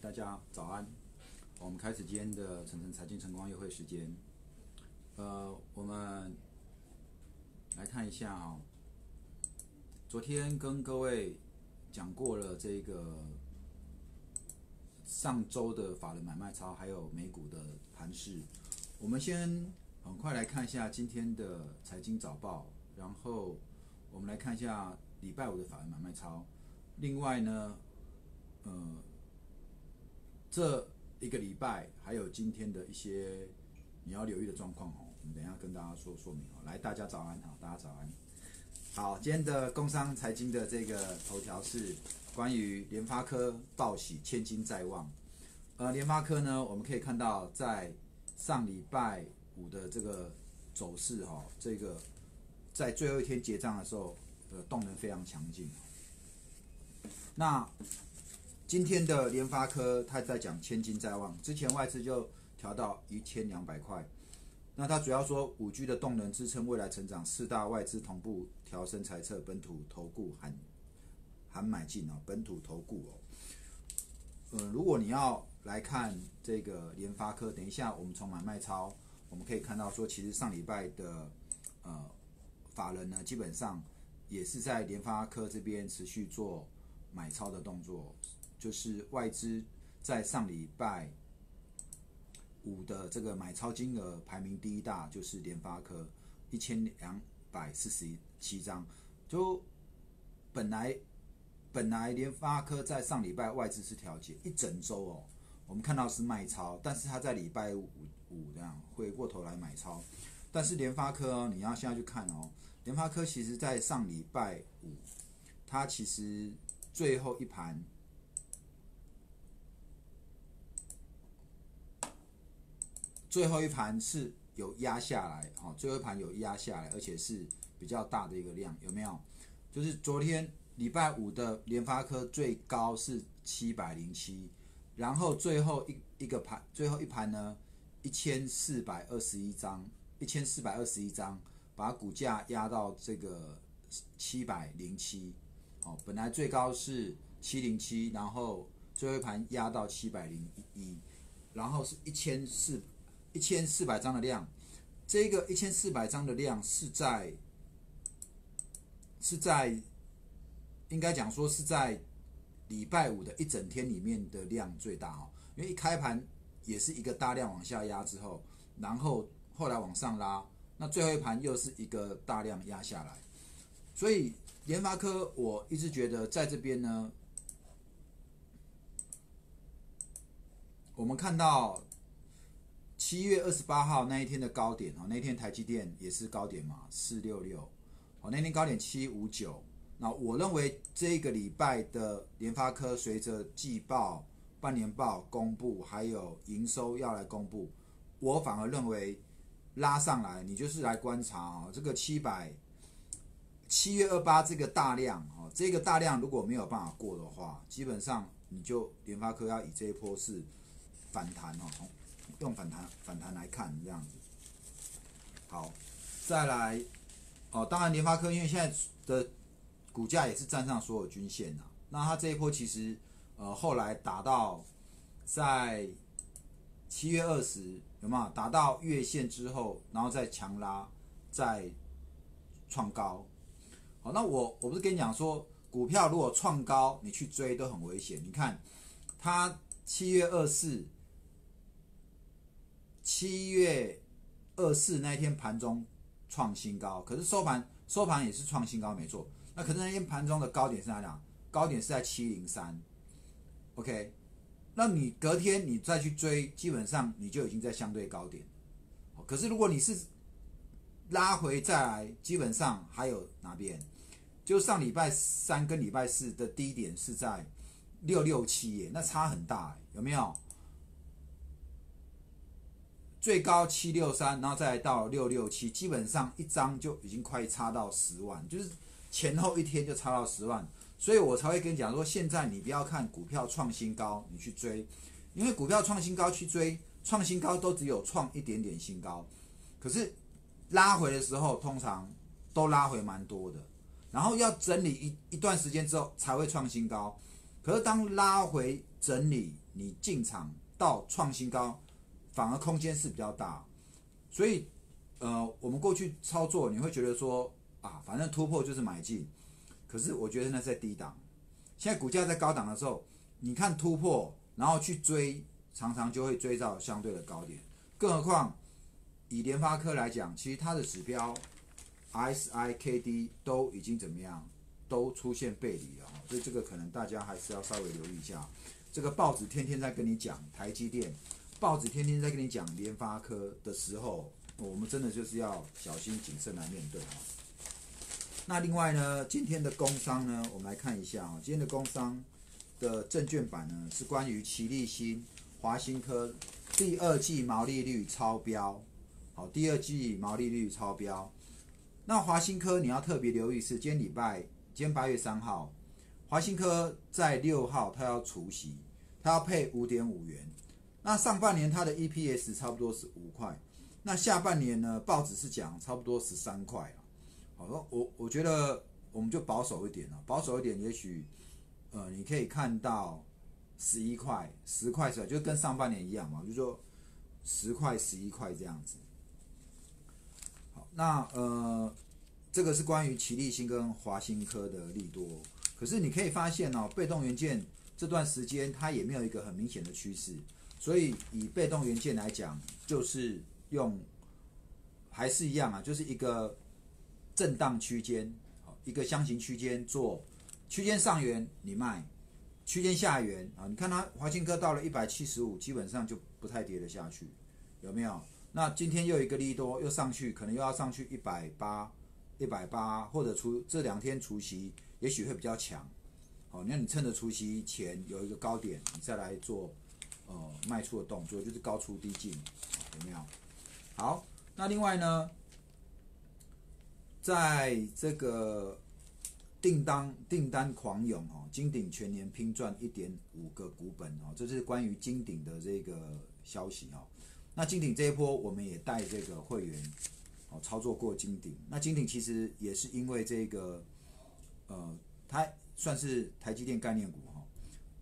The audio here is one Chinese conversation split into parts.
大家早安，我们开始今天的晨晨财经晨光约会时间。呃，我们来看一下啊、昨天跟各位讲过了这个上周的法人买卖超，还有美股的盘势。我们先很快来看一下今天的财经早报，然后我们来看一下礼拜五的法人买卖超。另外呢，呃，这一个礼拜还有今天的一些你要留意的状况哦，我们等一下跟大家说说明哦。来，大家早安，好，大家早安。好，今天的工商财经的这个头条是关于联发科报喜，千金在望。呃，联发科呢，我们可以看到在上礼拜五的这个走势哈、这个在最后一天结账的时候，呃，动能非常强劲。那今天的联发科，它在讲千金在望，之前外资就调到一千两百块。那它主要说五 G 的动能支撑未来成长，四大外资同步调升财测，本土投顾喊喊买进哦，本土投顾哦。嗯，如果你要来看这个联发科，等一下我们从买卖超，我们可以看到说，其实上礼拜的呃法人呢，基本上也是在联发科这边持续做买超的动作，就是外资在上礼拜五的这个买超金额排名第一大，就是联发科一千两百四十七张，就本来本来联发科在上礼拜外资是调节一整周哦，我们看到是卖超，但是它在礼拜五五这样回过头来买超，但是联发科哦，你要现在去看哦，联发科其实在上礼拜五，它其实最后一盘。最后一盘是有压下来，哦，最后一盘有压下来，而且是比较大的一个量，有没有？就是昨天礼拜五的联发科最高是七百零七，然后最后一一个盘，最后一盘呢一千四百二十一张，一千四百二十一张，把股价压到这个七百零七，哦，本来最高是七零七，然后最后一盘压到七百零一，然后是一千四。一千四百张的量，这个一千四百张的量是在是在应该讲说是在礼拜五的一整天里面的量最大哦，因为一开盘也是一个大量往下压之后，然后后来往上拉，那最后一盘又是一个大量压下来，所以联发科我一直觉得在这边呢，我们看到。七月二十八号那一天的高点哦，那天台积电也是高点嘛，四六六，哦，那天高点七五九。那我认为这个礼拜的联发科随着季报、半年报公布，还有营收要来公布，我反而认为拉上来，你就是来观察哦，这个七百七月二八这个大量哦，这个大量如果没有办法过的话，基本上你就联发科要以这一波是反弹哦，用反弹反弹来看这样子，好，再来哦，当然联发科因为现在的股价也是站上所有均线呐，那它这一波其实呃后来达到在七月二十有没有？达到月线之后，然后再强拉再创高，好，那我我不是跟你讲说股票如果创高你去追都很危险，你看它七月二四。七月二四那天盘中创新高，可是收盘收盘也是创新高，没错。那可是那天盘中的高点是哪里啊？高点是在七零三，OK。那你隔天你再去追，基本上你就已经在相对高点。可是如果你是拉回再来，基本上还有哪边？就上礼拜三跟礼拜四的低点是在六六七耶，那差很大，有没有？最高七六三，然后再到六六七，基本上一张就已经快差到十万，就是前后一天就差到十万，所以我才会跟你讲说，现在你不要看股票创新高，你去追，因为股票创新高去追，创新高都只有创一点点新高，可是拉回的时候通常都拉回蛮多的，然后要整理一一段时间之后才会创新高，可是当拉回整理你进场到创新高，反而空间是比较大。所以，呃，我们过去操作，你会觉得说啊，反正突破就是买进。可是我觉得那在低档，现在股价在高档的时候，你看突破，然后去追，常常就会追到相对的高点。更何况以联发科来讲，其实它的指标 S I K D 都已经怎么样，都出现背离了。所以这个可能大家还是要稍微留意一下。这个报纸天天在跟你讲台积电，报纸天天在跟你讲联发科的时候，我们真的就是要小心谨慎来面对啊。那另外呢，今天的工商呢，我们来看一下啊，今天的工商的证券版呢是关于奇力新、华新科第二季毛利率超标，好，第二季毛利率超标。那华新科你要特别留意是，今天礼拜，今天八月三号，华新科在六号它要除息，它要配五点五元。那上半年它的 EPS 差不多是五块，那下半年呢，报纸是讲差不多十三块。好，我我觉得我们就保守一点了，保守一点，也许，呃，你可以看到十一块、十块是吧？就跟上半年一样嘛，就说十块、十一块这样子。好，那呃，这个是关于奇力新跟华新科的利多。可是你可以发现哦，被动元件这段时间它也没有一个很明显的趋势，所以以被动元件来讲，就是用还是一样啊，就是一个。震荡区间，一个箱型区间做区间上缘你卖，区间下缘啊，你看它华兴科到了一百七十五，基本上就不太跌得下去，有没有？那今天又一个利多又上去，可能又要上去一百八，一百八或者除这两天除夕也许会比较强，好，那你趁着除夕前有一个高点，你再来做呃卖出的动作，就是高出低进，有没有？好，那另外呢？在这个订单订单狂涌哦，金鼎全年拼赚一点五个股本哦，这是关于金鼎的这个消息哦。那金鼎这一波我们也带这个会员哦操作过金鼎，那金鼎其实也是因为这个呃，它算是台积电概念股哈。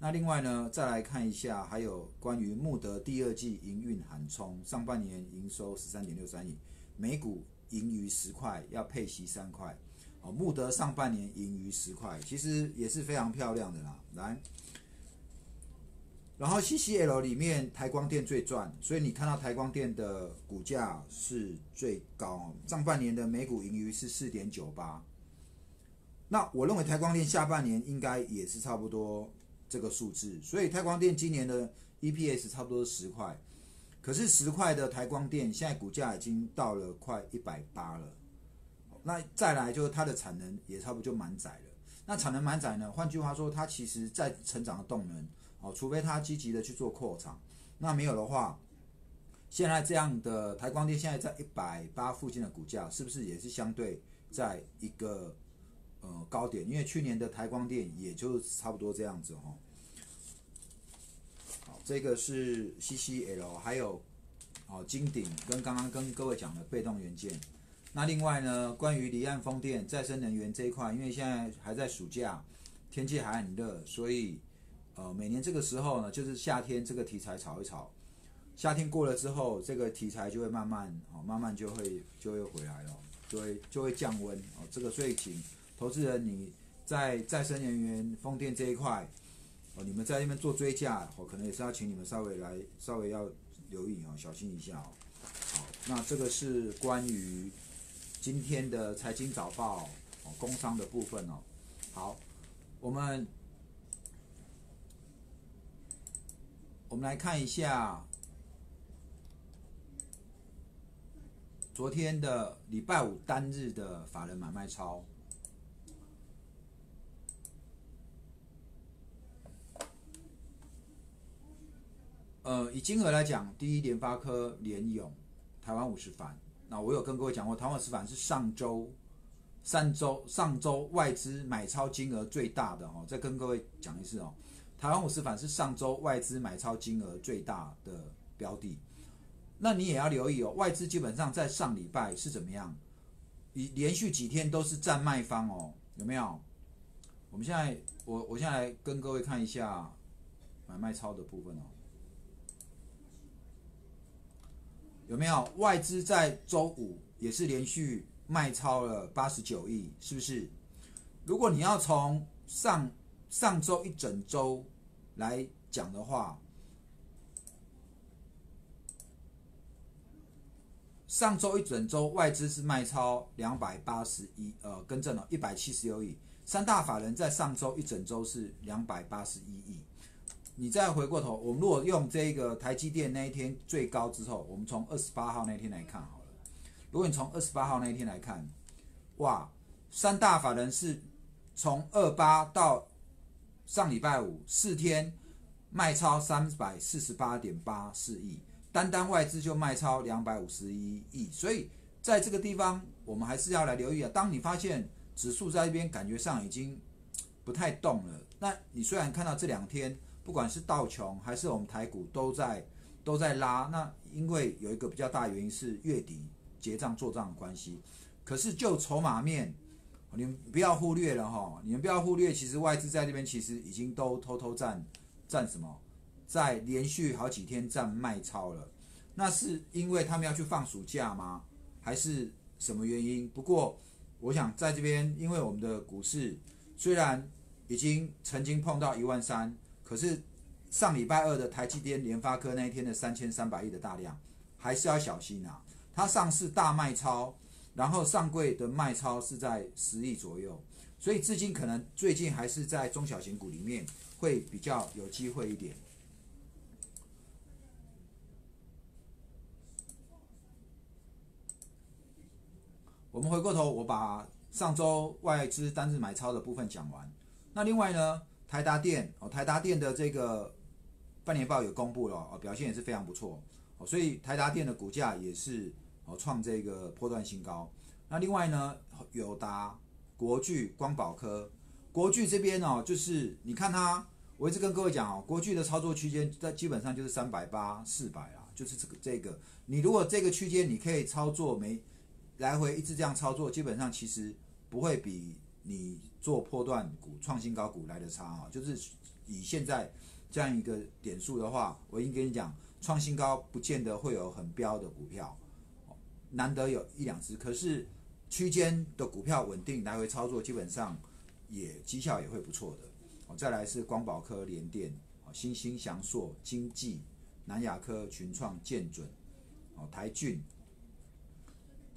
那另外呢，再来看一下，还有关于穆德第二季营运喊冲，上半年营收十三点六三亿，每股。盈余十块，要配息三块。哦，穆德上半年盈余十块，其实也是非常漂亮的啦。来，然后 CCL 里面台光电最赚，所以你看到台光电的股价是最高。上半年的每股盈余是四点九八。那我认为台光电下半年应该也是差不多这个数字，所以台光电今年的 EPS 差不多是十块。可是十块的台光电现在股价已经到了快一百八了，那再来就是它的产能也差不多就满载了。那产能满载呢？换句话说，它其实在成长的动能哦，除非它积极的去做扩厂，那没有的话，现在这样的台光电现在在一百八附近的股价，是不是也是相对在一个呃高点？因为去年的台光电也就差不多这样子哈。这个是 CCL，还有哦金鼎跟刚刚跟各位讲的被动元件。那另外呢，关于离岸风电、再生能源这一块，因为现在还在暑假，天气还很热，所以呃每年这个时候呢，就是夏天这个题材炒一炒，夏天过了之后，这个题材就会慢慢哦慢慢就会就会回来了，就会就会降温哦。这个最近投资人你在再生能源风电这一块。哦你们在那边做追加，我可能也是要请你们稍微来，稍微要留意哦，小心一下哦。好，那这个是关于今天的财经早报哦，工商的部分哦。好，我们我们来看一下昨天的礼拜五单日的法人买卖超。呃，以金额来讲，第一联发科、联咏、台湾五十反，那我有跟各位讲过，台湾五十反是上周、上周、上周外资买超金额最大的哦。再跟各位讲一次哦，台湾五十反是上周外资买超金额最大的标的。那你也要留意哦，外资基本上在上礼拜是怎么样？以连续几天都是占卖方哦，有没有？我们现在，我我现在来跟各位看一下。买卖超的部分哦，有没有外资在周五也是连续卖超了八十九亿，是不是？如果你要从上上周一整周来讲的话，上周一整周外资是卖超两百八十一，呃，更正了，一百七十六亿。三大法人在上周一整周是两百八十一亿。你再回过头，我们如果用这个台积电那一天最高之后，我们从二十八号那天来看好了。如果你从二十八号那天来看，哇，三大法人是从二八到上礼拜五四天卖超三百四十八点八四亿。单单外资就卖超两百五十一亿，所以在这个地方，我们还是要来留意啊。当你发现指数在一边感觉上已经不太动了，那你虽然看到这两天不管是道琼还是我们台股都在都在拉，那因为有一个比较大原因是月底结账做账的关系。可是就筹码面，你们不要忽略了哈，你们不要忽略，其实外资在这边其实已经都偷偷占占什么？在连续好几天占卖超了，那是因为他们要去放暑假吗？还是什么原因？不过我想在这边，因为我们的股市虽然已经曾经碰到一万三，可是上礼拜二的台积电、联发科那一天的三千三百亿的大量，还是要小心啊。它上市大卖超，然后上柜的卖超是在十亿左右，所以资金可能最近还是在中小型股里面会比较有机会一点。我们回过头，我把上周外资单日买超的部分讲完。那另外呢，台达电哦，台达电的这个半年报也公布了哦，表现也是非常不错哦，所以台达电的股价也是哦创这个破断新高。那另外呢，友达、国巨、光宝科，国巨这边哦，就是你看它，我一直跟各位讲哦，国巨的操作区间在基本上就是三百八、四百啊，就是这个这个，你如果这个区间你可以操作没？来回一直这样操作，基本上其实不会比你做破断股、创新高股来的差啊。就是以现在这样一个点数的话，我已经跟你讲，创新高不见得会有很标的股票，难得有一两只。可是区间的股票稳定来回操作，基本上也绩效也会不错的。哦，再来是光宝科、联电、哦，新兴祥硕、经济、南亚科、群创、建准、哦，台骏。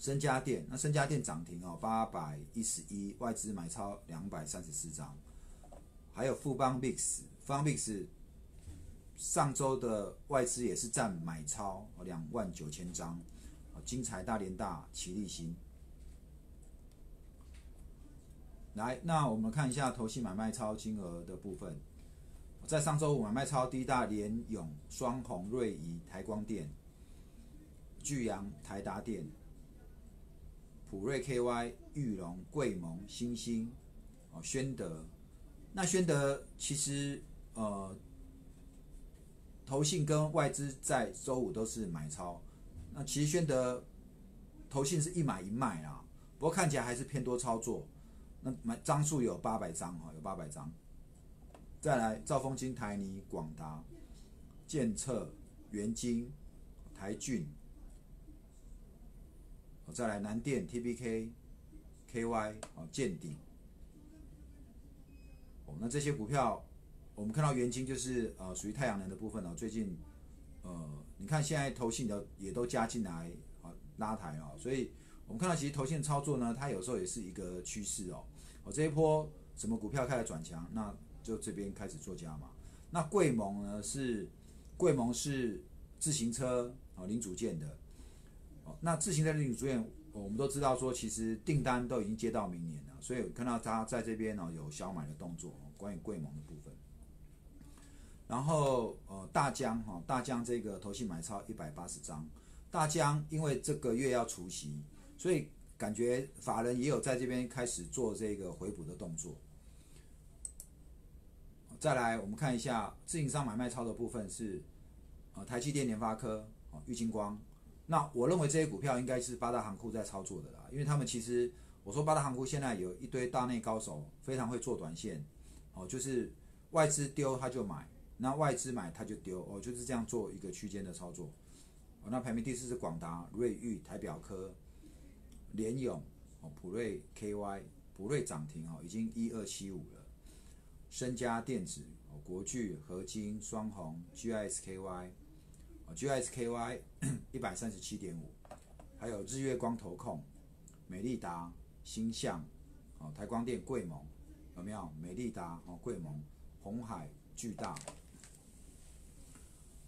深家电，那深家电涨停哦，八百一十一，外资买超两百三十四张，还有富邦 Bix，富邦 Bix 上周的外资也是占买超两万九千张，哦金财大连大、齐立新。来，那我们看一下投信买卖超金额的部分，在上周五买卖超第一大联永、双红、瑞仪、台光电、巨阳、台达电。普瑞 KY、玉龙、贵盟、星星、哦，宣德，那宣德其实呃，投信跟外资在周五都是买超，那其实宣德投信是一买一卖啊，不过看起来还是偏多操作，那买张数有八百张哈，有八百张，再来兆丰金、台泥、广达、建策、元金、台骏。再来南电、T B K、K Y 啊，见顶哦，那这些股票我们看到元金就是呃属于太阳能的部分哦，最近呃你看现在投信的也都加进来啊拉抬哦，所以我们看到其实投信操作呢，它有时候也是一个趋势哦，哦这一波什么股票开始转强，那就这边开始做加码。那贵盟呢是贵盟是自行车哦零组件的。那自行车领主演，我们都知道说，其实订单都已经接到明年了，所以看到他在这边呢有小买的动作，关于贵盟的部分。然后呃大疆哈大疆这个头信买超一百八十张，大疆因为这个月要除息，所以感觉法人也有在这边开始做这个回补的动作。再来我们看一下自营商买卖超的部分是，呃台积电、联发科、哦玉金光。那我认为这些股票应该是八大行库在操作的啦，因为他们其实我说八大行库现在有一堆大内高手，非常会做短线，哦，就是外资丢他就买，那外资买它就丢哦，就是这样做一个区间的操作。哦，那排名第四是广达、瑞昱、台表科、联咏、哦普瑞 KY、普瑞涨停哦，已经一二七五了。深加电子、哦国巨、合金、双红、GISKY、G S K Y 一百三十七点五，还有日月光投控、美利达、星象、哦台光电、贵盟有没有？美利达、哦贵盟、红海、巨大。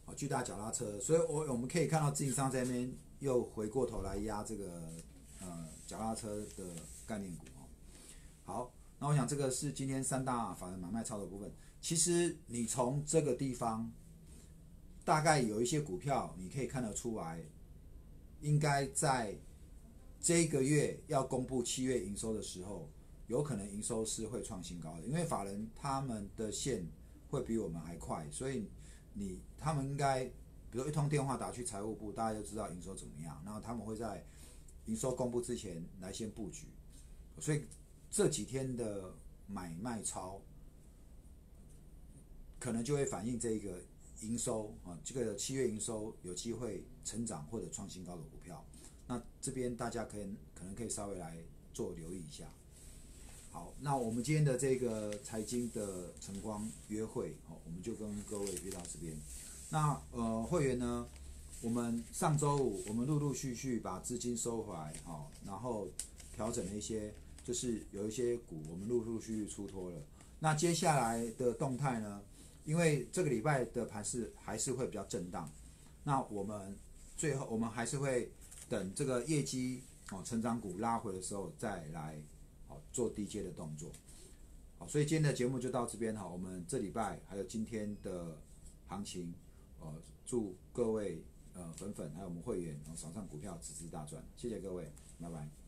哦，巨大脚踏车，所以我我们可以看到自营商这边又回过头来压这个呃脚踏车的概念股哦。好，那我想这个是今天三大法人买卖操作部分。其实你从这个地方大概有一些股票，你可以看得出来，应该在这个月要公布七月营收的时候，有可能营收是会创新高的，因为法人他们的线会比我们还快，所以。你他们应该，比如一通电话打去财务部，大家就知道营收怎么样。然后他们会在营收公布之前来先布局，所以这几天的买卖超，可能就会反映这个营收啊，这个七月营收有机会成长或者创新高的股票。那这边大家可以可能可以稍微来做留意一下。好，那我们今天的这个财经的晨光约会，好，我们就跟各位约到这边。那呃，会员呢，我们上周五我们陆陆续续把资金收回来，好，然后调整了一些，就是有一些股我们陆陆续续出脱了。那接下来的动态呢，因为这个礼拜的盘势还是会比较震荡，那我们最后我们还是会等这个业绩哦成长股拉回的时候再来哦。做低阶的动作，好，所以今天的节目就到这边哈。我们这礼拜还有今天的行情，呃，祝各位呃粉粉还有我们会员，然后手上股票支支大赚，谢谢各位，拜拜。